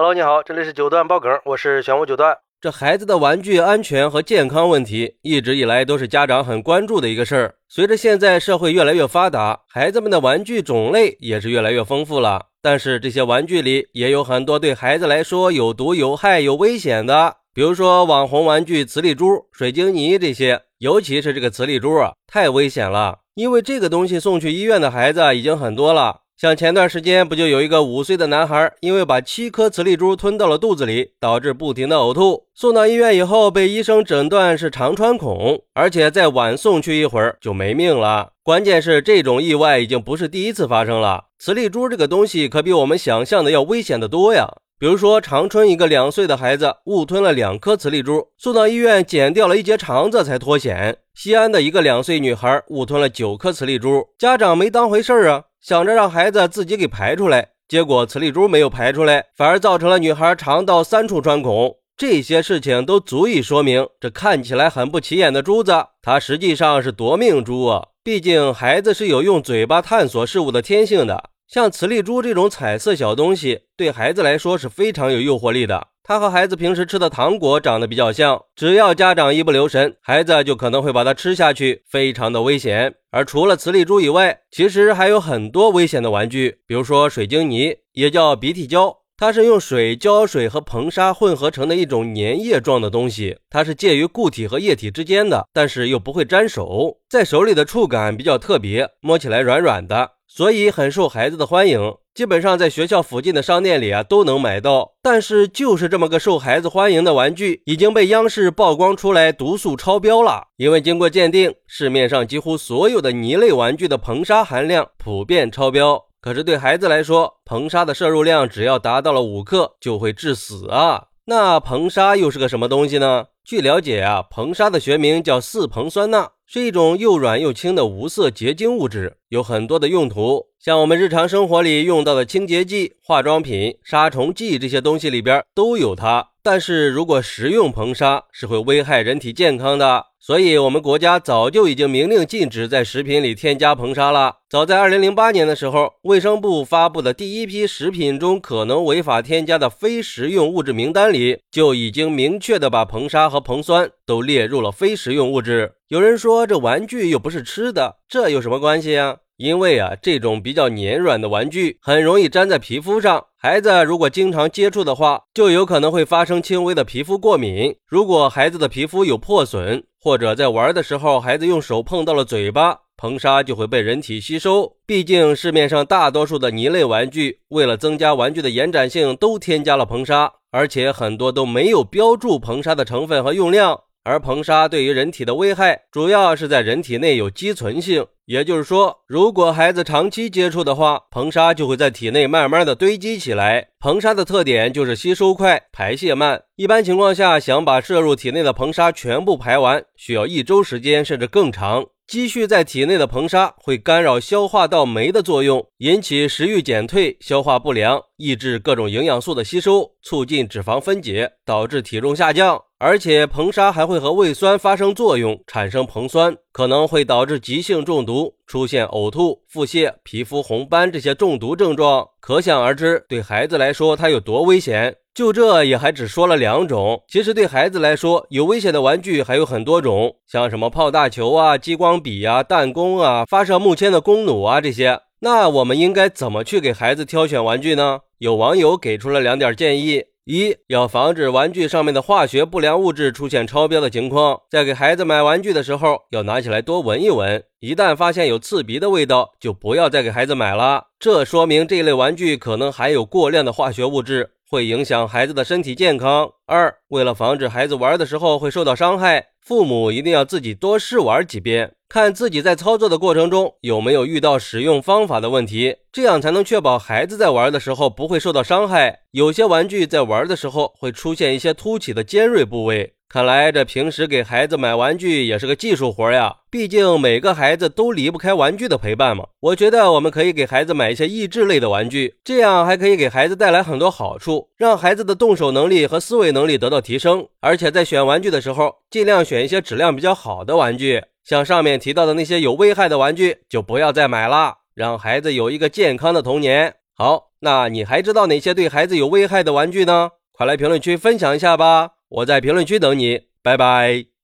Hello，你好，这里是九段爆梗，我是玄武九段。这孩子的玩具安全和健康问题，一直以来都是家长很关注的一个事儿。随着现在社会越来越发达，孩子们的玩具种类也是越来越丰富了。但是这些玩具里也有很多对孩子来说有毒、有害、有危险的，比如说网红玩具磁力珠、水晶泥这些。尤其是这个磁力珠啊，太危险了，因为这个东西送去医院的孩子已经很多了。像前段时间不就有一个五岁的男孩，因为把七颗磁力珠吞到了肚子里，导致不停的呕吐，送到医院以后被医生诊断是肠穿孔，而且再晚送去一会儿就没命了。关键是这种意外已经不是第一次发生了。磁力珠这个东西可比我们想象的要危险的多呀。比如说，长春一个两岁的孩子误吞了两颗磁力珠，送到医院剪掉了一截肠子才脱险。西安的一个两岁女孩误吞了九颗磁力珠，家长没当回事儿啊。想着让孩子自己给排出来，结果磁力珠没有排出来，反而造成了女孩肠道三处穿孔。这些事情都足以说明，这看起来很不起眼的珠子，它实际上是夺命珠啊！毕竟孩子是有用嘴巴探索事物的天性的。像磁力珠这种彩色小东西，对孩子来说是非常有诱惑力的。它和孩子平时吃的糖果长得比较像，只要家长一不留神，孩子就可能会把它吃下去，非常的危险。而除了磁力珠以外，其实还有很多危险的玩具，比如说水晶泥，也叫鼻涕胶，它是用水、胶水和硼砂混合成的一种粘液状的东西，它是介于固体和液体之间的，但是又不会粘手，在手里的触感比较特别，摸起来软软的。所以很受孩子的欢迎，基本上在学校附近的商店里啊都能买到。但是就是这么个受孩子欢迎的玩具，已经被央视曝光出来毒素超标了。因为经过鉴定，市面上几乎所有的泥类玩具的硼砂含量普遍超标。可是对孩子来说，硼砂的摄入量只要达到了五克就会致死啊。那硼砂又是个什么东西呢？据了解啊，硼砂的学名叫四硼酸钠。是一种又软又轻的无色结晶物质，有很多的用途，像我们日常生活里用到的清洁剂、化妆品、杀虫剂这些东西里边都有它。但是如果食用硼砂是会危害人体健康的，所以我们国家早就已经明令禁止在食品里添加硼砂了。早在二零零八年的时候，卫生部发布的第一批食品中可能违法添加的非食用物质名单里，就已经明确的把硼砂和硼酸都列入了非食用物质。有人说这玩具又不是吃的，这有什么关系呀？因为啊，这种比较粘软的玩具很容易粘在皮肤上，孩子如果经常接触的话，就有可能会发生轻微的皮肤过敏。如果孩子的皮肤有破损，或者在玩的时候孩子用手碰到了嘴巴，硼砂就会被人体吸收。毕竟市面上大多数的泥类玩具，为了增加玩具的延展性，都添加了硼砂，而且很多都没有标注硼砂的成分和用量。而硼砂对于人体的危害，主要是在人体内有积存性，也就是说，如果孩子长期接触的话，硼砂就会在体内慢慢的堆积起来。硼砂的特点就是吸收快，排泄慢。一般情况下，想把摄入体内的硼砂全部排完，需要一周时间，甚至更长。积蓄在体内的硼砂会干扰消化道酶的作用，引起食欲减退、消化不良，抑制各种营养素的吸收，促进脂肪分解，导致体重下降。而且硼砂还会和胃酸发生作用，产生硼酸，可能会导致急性中毒，出现呕吐、腹泻、皮肤红斑这些中毒症状。可想而知，对孩子来说它有多危险。就这也还只说了两种，其实对孩子来说，有危险的玩具还有很多种，像什么泡大球啊、激光笔啊、弹弓啊、发射木签的弓弩啊这些。那我们应该怎么去给孩子挑选玩具呢？有网友给出了两点建议。一要防止玩具上面的化学不良物质出现超标的情况，在给孩子买玩具的时候，要拿起来多闻一闻，一旦发现有刺鼻的味道，就不要再给孩子买了。这说明这类玩具可能含有过量的化学物质，会影响孩子的身体健康。二，为了防止孩子玩的时候会受到伤害，父母一定要自己多试玩几遍。看自己在操作的过程中有没有遇到使用方法的问题，这样才能确保孩子在玩的时候不会受到伤害。有些玩具在玩的时候会出现一些凸起的尖锐部位，看来这平时给孩子买玩具也是个技术活呀。毕竟每个孩子都离不开玩具的陪伴嘛。我觉得我们可以给孩子买一些益智类的玩具，这样还可以给孩子带来很多好处，让孩子的动手能力和思维能力得到提升。而且在选玩具的时候，尽量选一些质量比较好的玩具。像上面提到的那些有危害的玩具，就不要再买了，让孩子有一个健康的童年。好，那你还知道哪些对孩子有危害的玩具呢？快来评论区分享一下吧！我在评论区等你，拜拜。